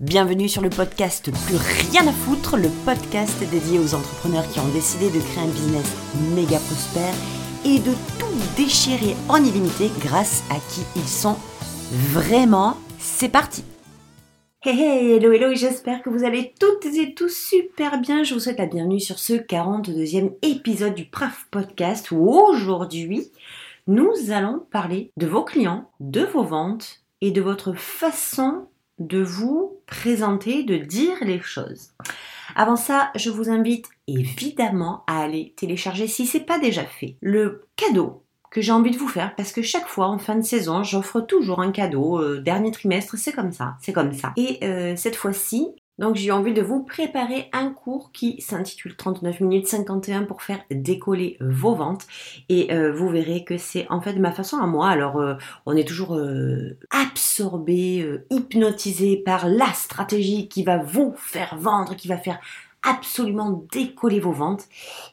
Bienvenue sur le podcast Plus rien à foutre, le podcast dédié aux entrepreneurs qui ont décidé de créer un business méga prospère et de tout déchirer en illimité grâce à qui ils sont vraiment. C'est parti Hey hey, hello hello, j'espère que vous allez toutes et tous super bien. Je vous souhaite la bienvenue sur ce 42e épisode du PRAF Podcast où aujourd'hui, nous allons parler de vos clients, de vos ventes et de votre façon de vous présenter, de dire les choses. Avant ça, je vous invite évidemment à aller télécharger, si c'est pas déjà fait, le cadeau que j'ai envie de vous faire parce que chaque fois en fin de saison, j'offre toujours un cadeau. Euh, dernier trimestre, c'est comme ça, c'est comme ça. Et euh, cette fois-ci, donc j'ai envie de vous préparer un cours qui s'intitule 39 minutes 51 pour faire décoller vos ventes et euh, vous verrez que c'est en fait ma façon à moi. Alors euh, on est toujours euh, absorbé, hypnotisé par la stratégie qui va vous faire vendre, qui va faire absolument décoller vos ventes,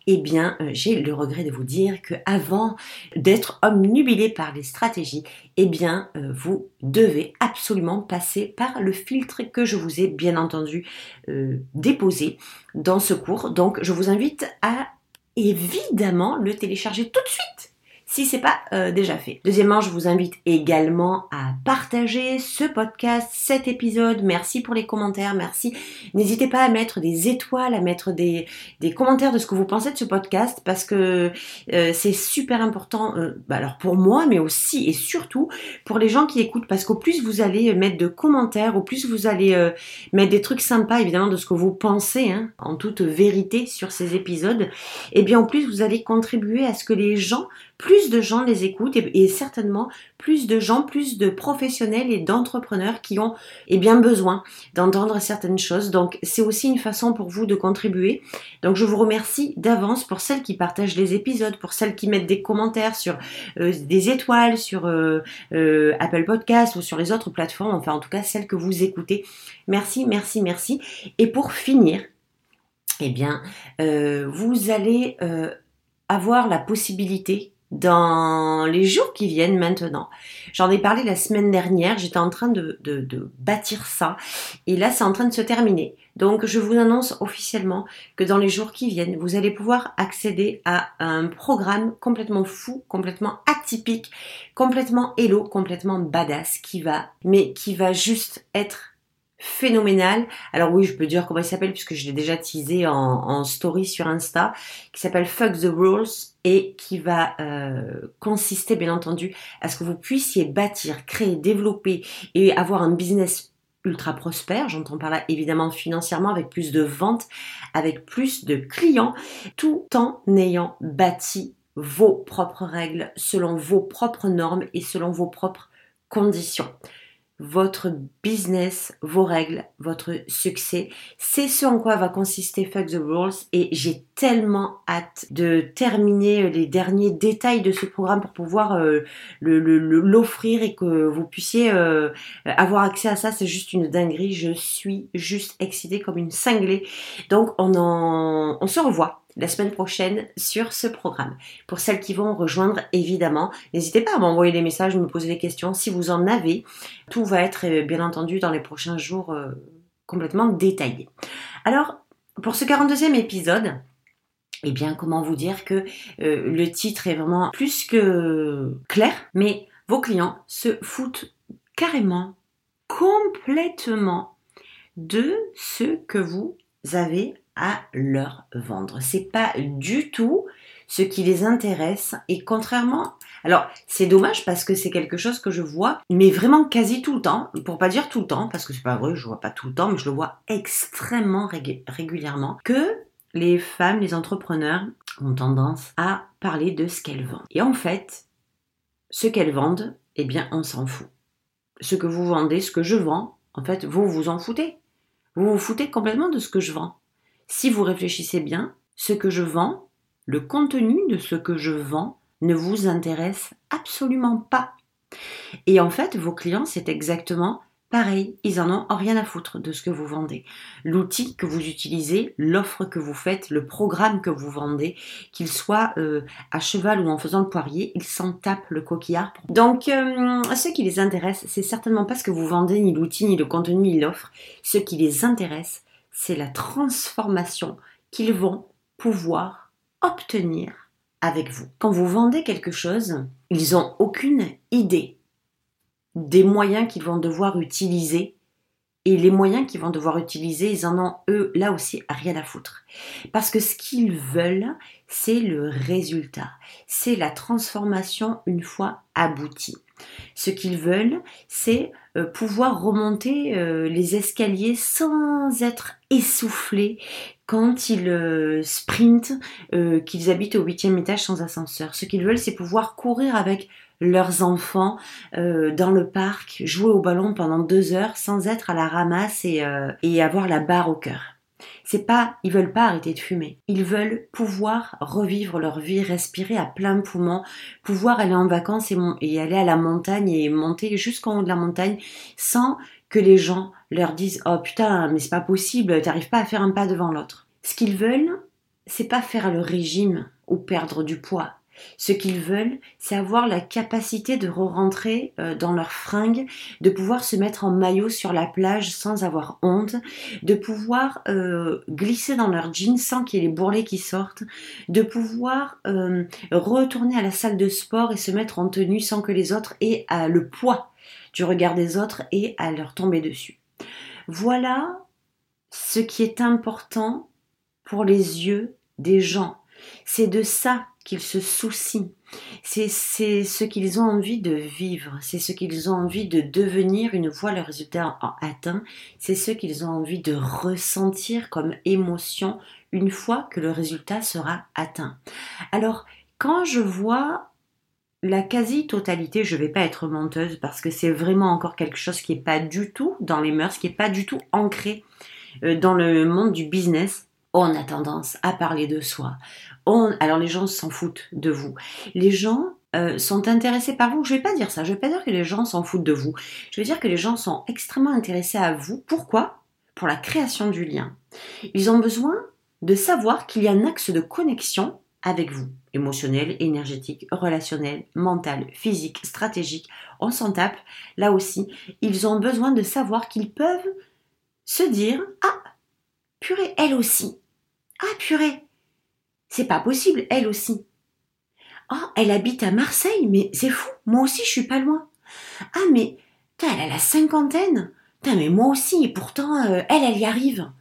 eh bien, euh, j'ai le regret de vous dire que avant d'être omnubilé par les stratégies, eh bien, euh, vous devez absolument passer par le filtre que je vous ai bien entendu euh, déposé dans ce cours. Donc, je vous invite à évidemment le télécharger tout de suite si c'est pas euh, déjà fait. Deuxièmement, je vous invite également à partager ce podcast, cet épisode. Merci pour les commentaires, merci. N'hésitez pas à mettre des étoiles, à mettre des, des commentaires de ce que vous pensez de ce podcast parce que euh, c'est super important. Euh, bah alors pour moi, mais aussi et surtout pour les gens qui écoutent parce qu'au plus vous allez mettre de commentaires, au plus vous allez mettre des trucs sympas évidemment de ce que vous pensez hein, en toute vérité sur ces épisodes, et eh bien en plus vous allez contribuer à ce que les gens plus de gens les écoutent et, certainement plus de gens, plus de professionnels et d'entrepreneurs qui ont eh bien besoin d'entendre certaines choses. Donc c'est aussi une façon pour vous de contribuer. Donc je vous remercie d'avance pour celles qui partagent les épisodes, pour celles qui mettent des commentaires sur euh, des étoiles, sur euh, euh, Apple Podcast ou sur les autres plateformes, enfin en tout cas celles que vous écoutez. Merci, merci, merci. Et pour finir, eh bien, vous allez avoir la possibilité dans les jours qui viennent maintenant. J'en ai parlé la semaine dernière, j'étais en train de, de, bâtir ça et là c'est en train de se terminer. Donc je vous annonce officiellement que dans les jours qui viennent, vous allez pouvoir accéder à un programme complètement fou, complètement atypique, complètement hello, complètement badass qui va, mais qui va juste être phénoménal. Alors oui, je peux dire comment il s'appelle puisque je l'ai déjà teasé en, en, story sur Insta, qui s'appelle Fuck the Rules et qui va euh, consister bien entendu à ce que vous puissiez bâtir, créer, développer et avoir un business ultra prospère, j'entends par là évidemment financièrement avec plus de ventes, avec plus de clients, tout en ayant bâti vos propres règles selon vos propres normes et selon vos propres conditions votre business, vos règles, votre succès. C'est ce en quoi va consister Fuck the Rules et j'ai tellement hâte de terminer les derniers détails de ce programme pour pouvoir euh, l'offrir et que vous puissiez euh, avoir accès à ça. C'est juste une dinguerie. Je suis juste excitée comme une cinglée. Donc on, en, on se revoit la semaine prochaine sur ce programme. Pour celles qui vont rejoindre, évidemment, n'hésitez pas à m'envoyer des messages, me poser des questions si vous en avez. Tout va être, euh, bien entendu, dans les prochains jours euh, complètement détaillé. Alors, pour ce 42e épisode, eh bien, comment vous dire que euh, le titre est vraiment plus que clair, mais vos clients se foutent carrément, complètement de ce que vous avez à leur vendre. C'est pas du tout ce qui les intéresse et contrairement alors, c'est dommage parce que c'est quelque chose que je vois, mais vraiment quasi tout le temps, pour pas dire tout le temps, parce que c'est pas vrai, je vois pas tout le temps, mais je le vois extrêmement régulièrement, que les femmes, les entrepreneurs ont tendance à parler de ce qu'elles vendent. Et en fait, ce qu'elles vendent, eh bien, on s'en fout. Ce que vous vendez, ce que je vends, en fait, vous vous en foutez. Vous vous foutez complètement de ce que je vends. Si vous réfléchissez bien, ce que je vends, le contenu de ce que je vends ne vous intéresse absolument pas. Et en fait, vos clients, c'est exactement pareil, ils en ont rien à foutre de ce que vous vendez. L'outil que vous utilisez, l'offre que vous faites, le programme que vous vendez, qu'il soit euh, à cheval ou en faisant le poirier, ils s'en tapent le coquillard. Donc, euh, ce qui les intéresse, c'est certainement pas ce que vous vendez, ni l'outil, ni le contenu, ni l'offre. Ce qui les intéresse, c'est la transformation qu'ils vont pouvoir obtenir avec vous. Quand vous vendez quelque chose, ils n'ont aucune idée des moyens qu'ils vont devoir utiliser. Et les moyens qu'ils vont devoir utiliser, ils en ont, eux, là aussi, rien à foutre. Parce que ce qu'ils veulent, c'est le résultat. C'est la transformation une fois aboutie. Ce qu'ils veulent, c'est euh, pouvoir remonter euh, les escaliers sans être essoufflés quand ils euh, sprintent, qu'ils habitent au huitième étage sans ascenseur. Ce qu'ils veulent, c'est pouvoir courir avec leurs enfants dans le parc, jouer au ballon pendant deux heures sans être à la ramasse et, et avoir la barre au cœur. C'est pas, ils veulent pas arrêter de fumer. Ils veulent pouvoir revivre leur vie, respirer à plein poumon, pouvoir aller en vacances et, et aller à la montagne et monter jusqu'en haut de la montagne sans que les gens leur disent oh putain mais c'est pas possible, t'arrives pas à faire un pas devant l'autre. Ce qu'ils veulent, c'est pas faire le régime ou perdre du poids. Ce qu'ils veulent, c'est avoir la capacité de re-rentrer euh, dans leurs fringues, de pouvoir se mettre en maillot sur la plage sans avoir honte, de pouvoir euh, glisser dans leurs jeans sans qu'il y ait les bourrelets qui sortent, de pouvoir euh, retourner à la salle de sport et se mettre en tenue sans que les autres aient le poids du regard des autres et à leur tomber dessus. Voilà ce qui est important pour les yeux des gens. C'est de ça qu'ils se soucient. C'est ce qu'ils ont envie de vivre, c'est ce qu'ils ont envie de devenir une fois le résultat atteint, c'est ce qu'ils ont envie de ressentir comme émotion une fois que le résultat sera atteint. Alors, quand je vois la quasi-totalité, je ne vais pas être menteuse parce que c'est vraiment encore quelque chose qui n'est pas du tout dans les mœurs, qui n'est pas du tout ancré euh, dans le monde du business, on a tendance à parler de soi. Alors les gens s'en foutent de vous. Les gens euh, sont intéressés par vous. Je ne vais pas dire ça. Je ne vais pas dire que les gens s'en foutent de vous. Je vais dire que les gens sont extrêmement intéressés à vous. Pourquoi? Pour la création du lien. Ils ont besoin de savoir qu'il y a un axe de connexion avec vous. Émotionnel, énergétique, relationnel, mental, physique, stratégique. On s'en tape. Là aussi, ils ont besoin de savoir qu'ils peuvent se dire Ah, purée, elle aussi. Ah purée, c'est pas possible, elle aussi. Oh, elle habite à Marseille, mais c'est fou, moi aussi je suis pas loin. Ah mais, elle a la cinquantaine. mais moi aussi, et pourtant, euh, elle, elle y arrive.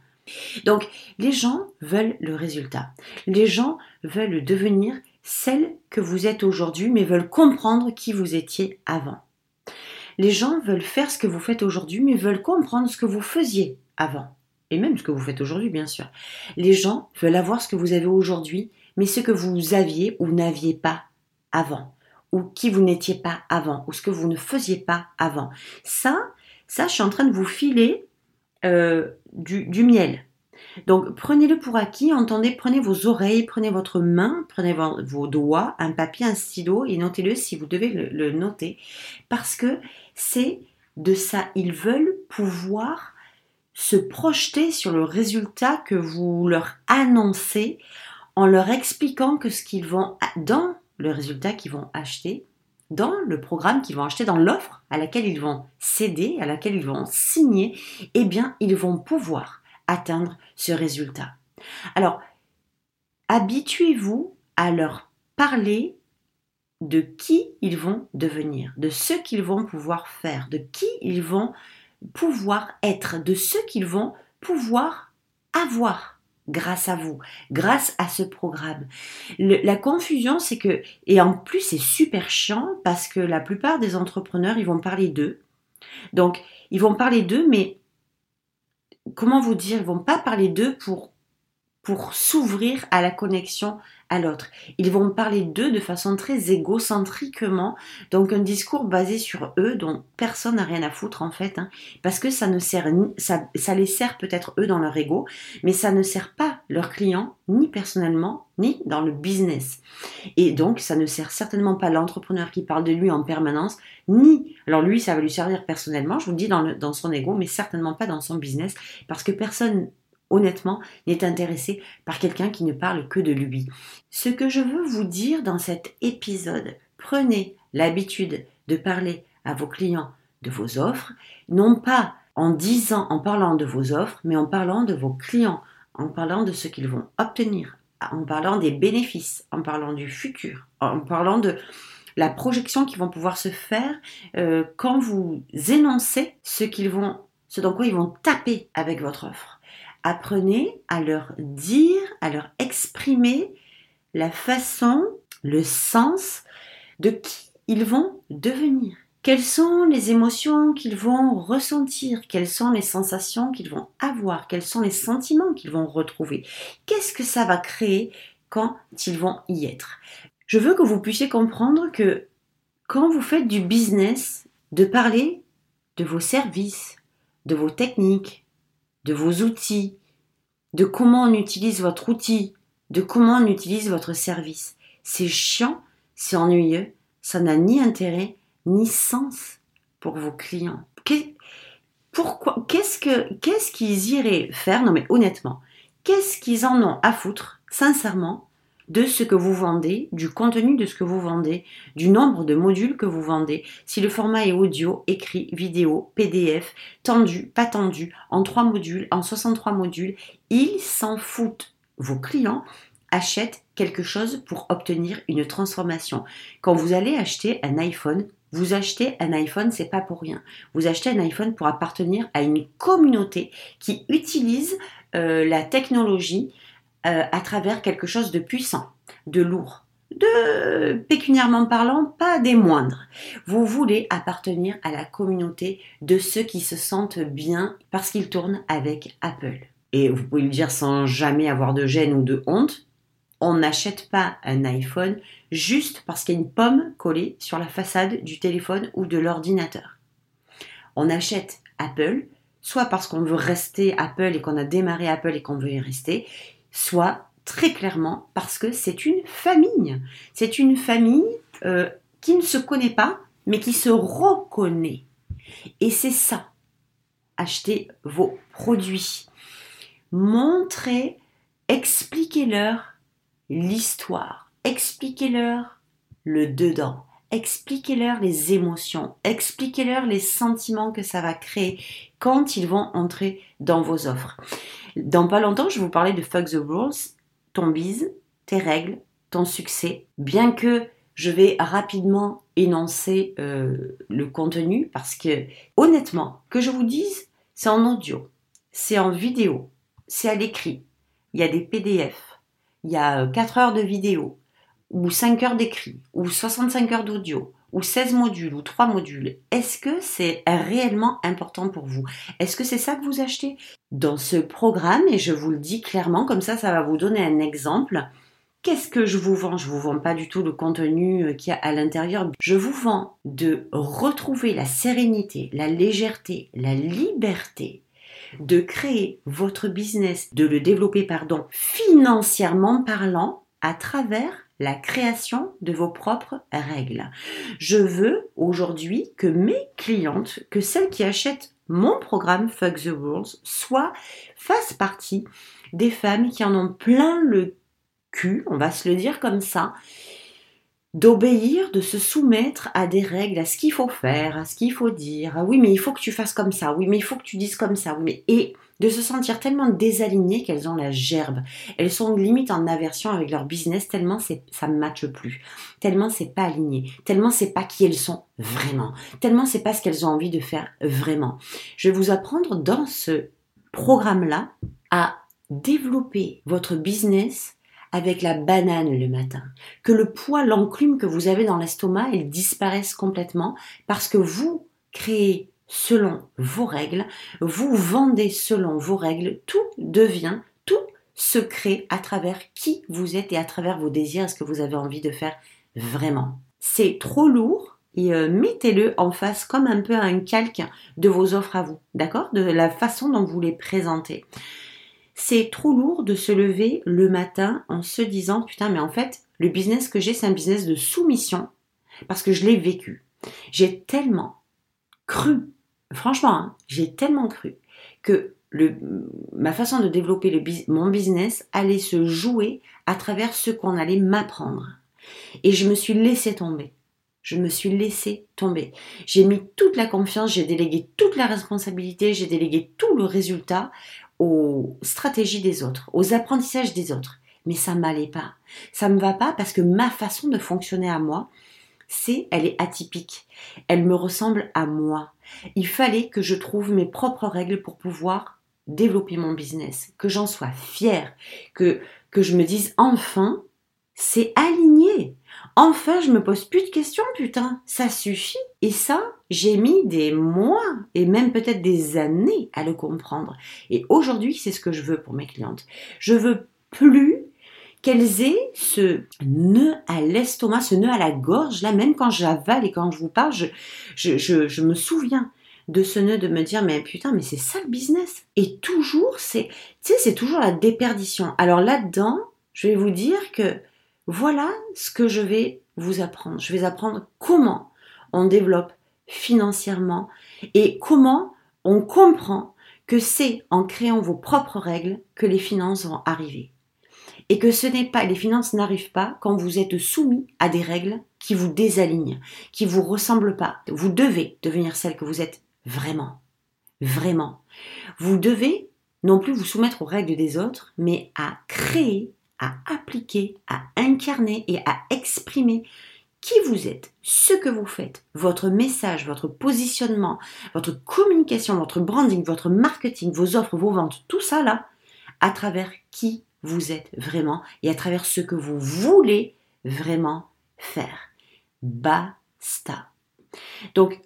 Donc, les gens veulent le résultat. Les gens veulent devenir celle que vous êtes aujourd'hui, mais veulent comprendre qui vous étiez avant. Les gens veulent faire ce que vous faites aujourd'hui, mais veulent comprendre ce que vous faisiez avant et même ce que vous faites aujourd'hui, bien sûr. Les gens veulent avoir ce que vous avez aujourd'hui, mais ce que vous aviez ou n'aviez pas avant, ou qui vous n'étiez pas avant, ou ce que vous ne faisiez pas avant. Ça, ça, je suis en train de vous filer euh, du, miel. Donc prenez-le pour acquis, entendez, prenez vos oreilles, prenez votre main, prenez vos, doigts, un papier, un stylo et notez-le si vous devez le noter, parce que c'est de ça, ils veulent pouvoir se projeter sur le résultat que vous leur annoncez en leur expliquant que ce qu'ils vont dans le résultat qu'ils vont acheter, dans le programme qu'ils vont acheter, dans l'offre à laquelle ils vont céder, à laquelle ils vont signer, eh bien, ils vont pouvoir atteindre ce résultat. Alors, habituez-vous à leur parler de qui ils vont devenir, de ce qu'ils vont pouvoir faire, de qui ils vont pouvoir être, de ce qu'ils vont pouvoir avoir grâce à vous, grâce à ce programme. la confusion, c'est que, et en plus c'est super chiant parce que la plupart des entrepreneurs, ils vont parler d'eux. Donc, ils vont parler d'eux, mais comment vous dire, ils vont pas parler d'eux pour pour s'ouvrir à la connexion à l'autre. Ils vont parler d'eux de façon très égocentriquement, donc un discours basé sur eux dont personne n'a rien à foutre en fait, hein, parce que ça ne sert ça, ça les sert peut-être eux dans leur ego, mais ça ne sert pas leurs clients ni personnellement ni dans le business. Et donc ça ne sert certainement pas l'entrepreneur qui parle de lui en permanence, ni alors lui ça va lui servir personnellement, je vous le dis dans, dans son ego, mais certainement pas dans son business, parce que personne honnêtement, n'est intéressé par quelqu'un qui ne parle que de lui. Ce que je veux vous dire dans cet épisode, prenez l'habitude de parler à vos clients de vos offres, non pas en disant, en parlant de vos offres, mais en parlant de vos clients, en parlant de ce qu'ils vont obtenir, en parlant des bénéfices, en parlant du futur, en parlant de la projection qu'ils vont pouvoir se faire euh, quand vous énoncez ce qu'ils vont, ce dans quoi ils vont taper avec votre offre. Apprenez à leur dire, à leur exprimer la façon, le sens de qui ils vont devenir. Quelles sont les émotions qu'ils vont ressentir? Quelles sont les sensations qu'ils vont avoir? Quels sont les sentiments qu'ils vont retrouver? Qu'est-ce que ça va créer quand ils vont y être? Je veux que vous puissiez comprendre que quand vous faites du business, de parler de vos services, de vos techniques, de vos outils, de comment on utilise votre outil, de comment on utilise votre service. C'est chiant, c'est ennuyeux, ça n'a ni intérêt ni sens pour vos clients. pourquoi Qu'est-ce que qu'est-ce qu'ils iraient faire? Non mais honnêtement, qu'est-ce qu'ils en ont à foutre, sincèrement, de ce que vous vendez, du contenu de ce que vous vendez, du nombre de modules que vous vendez, si le format est audio, écrit, vidéo, PDF, tendu, pas tendu, en 3 modules, en 63 modules, ils s'en foutent. Vos clients achètent quelque chose pour obtenir une transformation. Quand vous allez acheter un iPhone, vous achetez un iPhone, c'est pas pour rien. Vous achetez un iPhone pour appartenir à une communauté qui utilise euh, la technologie euh, à travers quelque chose de puissant, de lourd, de pécuniairement parlant, pas des moindres. Vous voulez appartenir à la communauté de ceux qui se sentent bien parce qu'ils tournent avec Apple. Et vous pouvez le dire sans jamais avoir de gêne ou de honte, on n'achète pas un iPhone juste parce qu'il y a une pomme collée sur la façade du téléphone ou de l'ordinateur. On achète Apple soit parce qu'on veut rester Apple et qu'on a démarré Apple et qu'on veut y rester, soit très clairement parce que c'est une famille. C'est une famille euh, qui ne se connaît pas, mais qui se reconnaît. Et c'est ça. Achetez vos produits. Montrez, expliquez-leur l'histoire. Expliquez-leur le dedans. Expliquez-leur les émotions. Expliquez-leur les sentiments que ça va créer quand ils vont entrer dans vos offres. Dans pas longtemps, je vous parler de Fuck the Rules, ton bise, tes règles, ton succès. Bien que je vais rapidement énoncer euh, le contenu parce que honnêtement, que je vous dise, c'est en audio, c'est en vidéo, c'est à l'écrit. Il y a des PDF, il y a 4 euh, heures de vidéo, ou 5 heures d'écrit, ou 65 heures d'audio, ou 16 modules ou 3 modules, est-ce que c'est réellement important pour vous? Est-ce que c'est ça que vous achetez? Dans ce programme, et je vous le dis clairement, comme ça, ça va vous donner un exemple. Qu'est-ce que je vous vends? Je vous vends pas du tout le contenu euh, qu'il y a à l'intérieur. Je vous vends de retrouver la sérénité, la légèreté, la liberté, de créer votre business, de le développer, pardon, financièrement parlant, à travers la création de vos propres règles. Je veux aujourd'hui que mes clientes, que celles qui achètent mon programme Fuck the Rules, soient, fassent partie des femmes qui en ont plein le cul, on va se le dire comme ça, d'obéir, de se soumettre à des règles, à ce qu'il faut faire, à ce qu'il faut dire. Ah oui, mais il faut que tu fasses comme ça. Oui, mais il faut que tu dises comme ça. Oui, mais et de se sentir tellement désalignées qu'elles ont la gerbe. Elles sont limite en aversion avec leur business tellement ça ne matche plus, tellement c'est pas aligné, tellement c'est pas qui elles sont vraiment, tellement c'est pas ce qu'elles ont envie de faire vraiment. Je vais vous apprendre dans ce programme-là à développer votre business avec la banane le matin, que le poids, l'enclume que vous avez dans l'estomac, il disparaisse complètement parce que vous créez selon vos règles, vous vendez selon vos règles, tout devient, tout se crée à travers qui vous êtes et à travers vos désirs, ce que vous avez envie de faire vraiment. C'est trop lourd et euh, mettez-le en face comme un peu un calque de vos offres à vous, d'accord? De la façon dont vous les présentez. C'est trop lourd de se lever le matin en se disant putain mais en fait le business que j'ai c'est un business de soumission parce que je l'ai vécu. J'ai tellement cru, franchement, hein, j'ai tellement cru que ma façon de développer mon business allait se jouer à travers ce qu'on allait m'apprendre. Et je me suis laissé tomber. Je me suis laissé tomber. J'ai mis toute la confiance, j'ai délégué toute la responsabilité, j'ai délégué tout le résultat aux stratégies des autres, aux apprentissages des autres. Mais ça m'allait pas. Ça me va pas parce que ma façon de fonctionner à moi, c'est, elle est atypique. Elle me ressemble à moi. Il fallait que je trouve mes propres règles pour pouvoir développer mon business, que j'en sois fière, que, que je me dise enfin, c'est aligné. Enfin, je me pose plus de questions, putain, ça suffit. Et ça, j'ai mis des mois et même peut-être des années à le comprendre. Et aujourd'hui, c'est ce que je veux pour mes clientes. Je veux plus qu'elles aient ce nœud à l'estomac, ce nœud à la gorge, là, même quand j'avale et quand je vous parle, je, me souviens de ce nœud de me dire mais putain mais c'est ça le business. Et toujours c'est tu sais c'est toujours la déperdition. Alors là-dedans je vais vous dire que voilà ce que je vais vous apprendre. Je vais apprendre comment on développe financièrement et comment on comprend que c'est en créant vos propres règles que les finances vont arriver et que ce n'est pas, les finances n'arrivent pas quand vous êtes soumis à des règles qui vous désalignent, qui vous ressemblent pas. Vous devez devenir celle que vous êtes vraiment. Vraiment. Vous devez non plus vous soumettre aux règles des autres, mais à créer, à appliquer, à incarner et à exprimer qui vous êtes, ce que vous faites, votre message, votre positionnement, votre communication, votre branding, votre marketing, vos offres, vos ventes, tout ça là, à travers qui vous êtes vraiment et à travers ce que vous voulez vraiment faire. Basta. Donc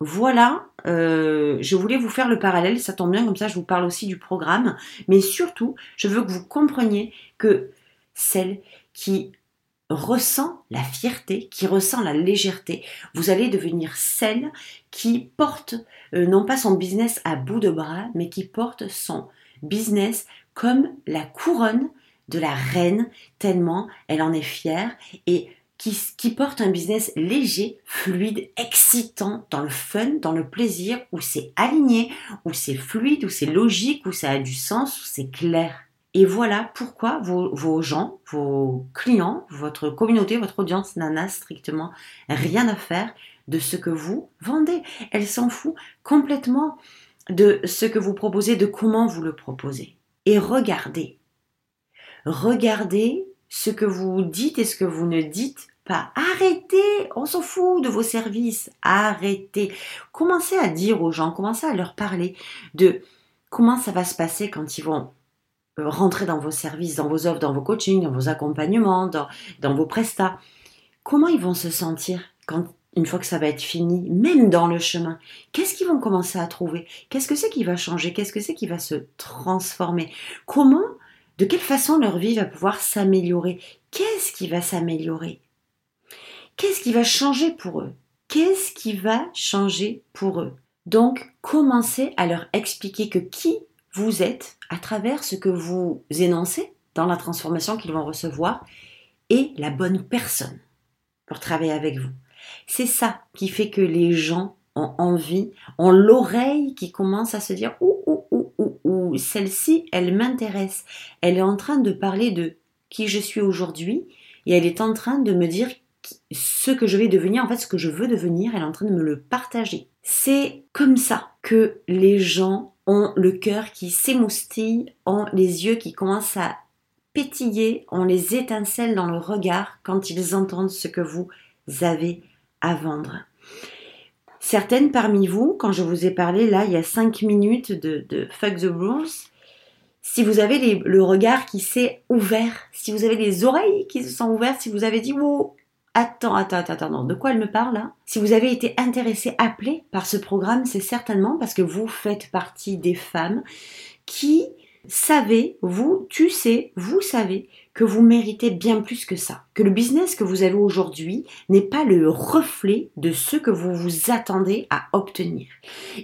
voilà, euh, je voulais vous faire le parallèle, ça tombe bien, comme ça je vous parle aussi du programme, mais surtout, je veux que vous compreniez que celle qui ressent la fierté, qui ressent la légèreté, vous allez devenir celle qui porte euh, non pas son business à bout de bras, mais qui porte son business comme la couronne de la reine, tellement elle en est fière et qui, porte un business léger, fluide, excitant, dans le fun, dans le plaisir, où c'est aligné, où c'est fluide, où c'est logique, où ça a du sens, où c'est clair. Et voilà pourquoi vos, vos, gens, vos clients, votre communauté, votre audience n'en a strictement rien à faire de ce que vous vendez. Elle s'en fout complètement de ce que vous proposez, de comment vous le proposez et regardez. Regardez ce que vous dites et ce que vous ne dites pas. Arrêtez, on s'en fout de vos services. Arrêtez. Commencez à dire aux gens, commencez à leur parler de comment ça va se passer quand ils vont euh, rentrer dans vos services, dans vos offres, dans vos coachings, dans vos accompagnements, dans, dans vos prestats. Comment ils vont se sentir quand une fois que ça va être fini, même dans le chemin, qu'est-ce qu'ils vont commencer à trouver? Qu'est-ce que c'est qui va changer? Qu'est-ce que c'est qui va se transformer? Comment, de quelle façon leur vie va pouvoir s'améliorer? Qu'est-ce qui va s'améliorer? Qu'est-ce qui va changer pour eux? Qu'est-ce qui va changer pour eux? Donc, commencez à leur expliquer que qui vous êtes à travers ce que vous énoncez dans la transformation qu'ils vont recevoir est la bonne personne pour travailler avec vous. C'est ça qui fait que les gens ont envie, ont l'oreille qui commence à se dire ouh, ouh, ouh, ouh, ouh, celle-ci, elle m'intéresse. Elle est en train de parler de qui je suis aujourd'hui et elle est en train de me dire ce que je vais devenir, en fait, ce que je veux devenir, elle est en train de me le partager. C'est comme ça que les gens ont le cœur qui s'émoustille, ont les yeux qui commencent à pétiller, ont les étincelles dans le regard quand ils entendent ce que vous avez à vendre. Certaines parmi vous, quand je vous ai parlé là, il y a 5 minutes de, Fuck the Rules, si vous avez le regard qui s'est ouvert, si vous avez les oreilles qui se sont ouvertes, si vous avez dit wow, attends, attends, attends, attends, de quoi elle me parle là Si vous avez été intéressé, appelé par ce programme, c'est certainement parce que vous faites partie des femmes qui savez, vous, tu sais, vous savez que vous méritez bien plus que ça. Que le business que vous avez aujourd'hui n'est pas le reflet de ce que vous vous attendez à obtenir.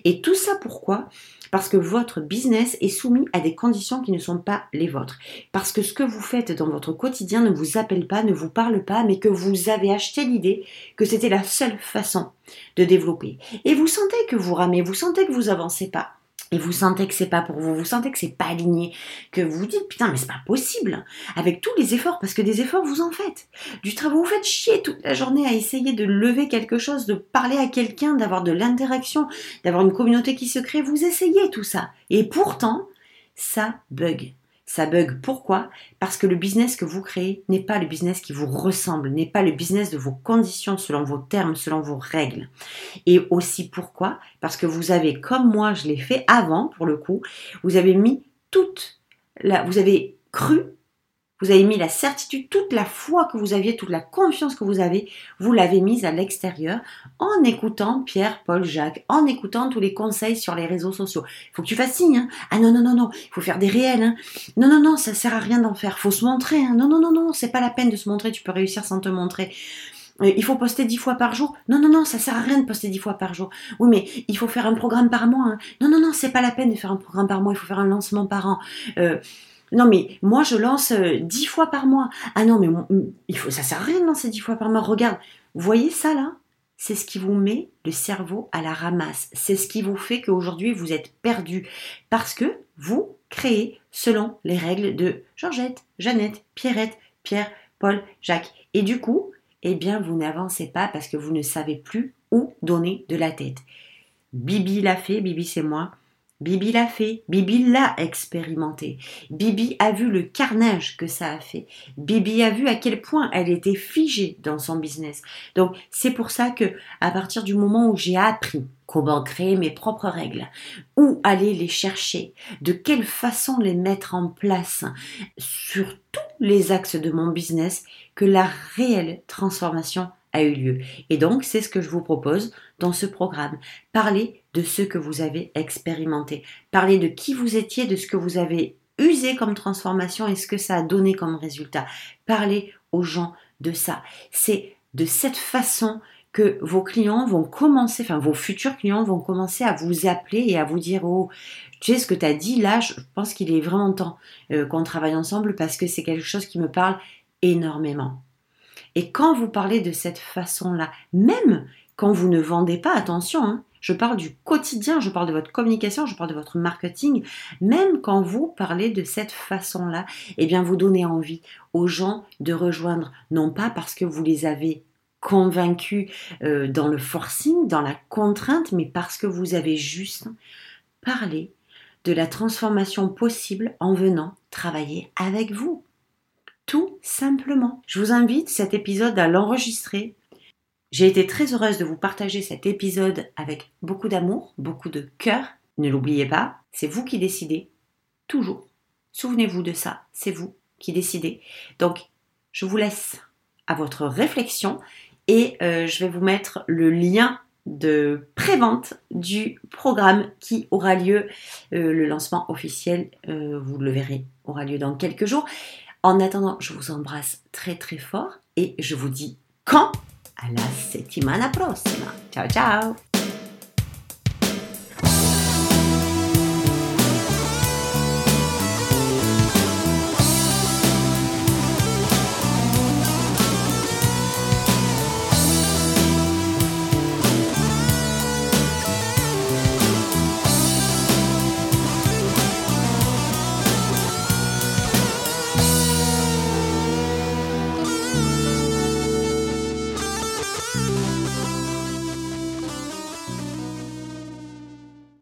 Et tout ça pourquoi? Parce que votre business est soumis à des conditions qui ne sont pas les vôtres. Parce que ce que vous faites dans votre quotidien ne vous appelle pas, ne vous parle pas, mais que vous avez acheté l'idée que c'était la seule façon de développer. Et vous sentez que vous ramez, vous sentez que vous avancez pas et vous sentez que c'est pas pour vous, vous sentez que c'est pas aligné, que vous vous dites putain mais c'est pas possible, avec tous les efforts, parce que des efforts vous en faites, du travail vous faites chier toute la journée à essayer de lever quelque chose, de parler à quelqu'un, d'avoir de l'interaction, d'avoir une communauté qui se crée, vous essayez tout ça, et pourtant ça bug. Ça bug. Pourquoi? Parce que le business que vous créez n'est pas le business qui vous ressemble, n'est pas le business de vos conditions, selon vos termes, selon vos règles. Et aussi pourquoi? Parce que vous avez, comme moi je l'ai fait avant, pour le coup, vous avez mis toute la, vous avez cru vous avez mis la certitude, toute la foi que vous aviez, toute la confiance que vous avez, vous l'avez mise à l'extérieur en écoutant Pierre, Paul, Jacques, en écoutant tous les conseils sur les réseaux sociaux. Il faut que tu fasses signe. Hein. Ah non, non, non, non, il faut faire des réels. Hein. Non, non, non, ça sert à rien d'en faire. faut se montrer. Hein. Non, non, non, non, c'est pas la peine de se montrer. Tu peux réussir sans te montrer. Euh, il faut poster dix fois par jour. Non, non, non, ça sert à rien de poster dix fois par jour. Oui, mais il faut faire un programme par mois. Hein. Non, non, non, c'est pas la peine de faire un programme par mois. Il faut faire un lancement par an. Euh, non, mais moi, je lance euh, dix fois par mois. Ah non, mais il faut, ça sert à rien de lancer dix fois par mois. Regarde, vous voyez ça là? C'est ce qui vous met le cerveau à la ramasse. C'est ce qui vous fait qu'aujourd'hui, vous êtes perdu. Parce que vous créez selon les règles de Georgette, Jeannette, Pierrette, Pierre, Paul, Jacques. Et du coup, eh bien, vous n'avancez pas parce que vous ne savez plus où donner de la tête. Bibi l'a fait, Bibi c'est moi. Bibi l'a fait, Bibi l'a expérimenté. Bibi a vu le carnage que ça a fait. Bibi a vu à quel point elle était figée dans son business. Donc c'est pour ça que à partir du moment où j'ai appris comment créer mes propres règles, où aller les chercher, de quelle façon les mettre en place sur tous les axes de mon business, que la réelle transformation a eu lieu. Et donc, c'est ce que je vous propose dans ce programme. Parlez de ce que vous avez expérimenté. Parlez de qui vous étiez, de ce que vous avez usé comme transformation et ce que ça a donné comme résultat. Parlez aux gens de ça. C'est de cette façon que vos clients vont commencer, enfin vos futurs clients vont commencer à vous appeler et à vous dire oh tu sais ce que tu as dit? Là, je pense qu'il est vraiment temps euh, qu'on travaille ensemble parce que c'est quelque chose qui me parle énormément. Et quand vous parlez de cette façon-là, même quand vous ne vendez pas, attention, hein, je parle du quotidien, je parle de votre communication, je parle de votre marketing, même quand vous parlez de cette façon-là, eh bien vous donnez envie aux gens de rejoindre, non pas parce que vous les avez convaincus euh, dans le forcing, dans la contrainte, mais parce que vous avez juste parlé de la transformation possible en venant travailler avec vous tout simplement. Je vous invite cet épisode à l'enregistrer. J'ai été très heureuse de vous partager cet épisode avec beaucoup d'amour, beaucoup de cœur. Ne l'oubliez pas, c'est vous qui décidez, toujours. Souvenez-vous de ça, c'est vous qui décidez. Donc, je vous laisse à votre réflexion et euh, je vais vous mettre le lien de prévente du programme qui aura lieu, euh, le lancement officiel, euh, vous le verrez, aura lieu dans quelques jours. En attendant, je vous embrasse très très fort et je vous dis quand? À la settimana prossima. Ciao ciao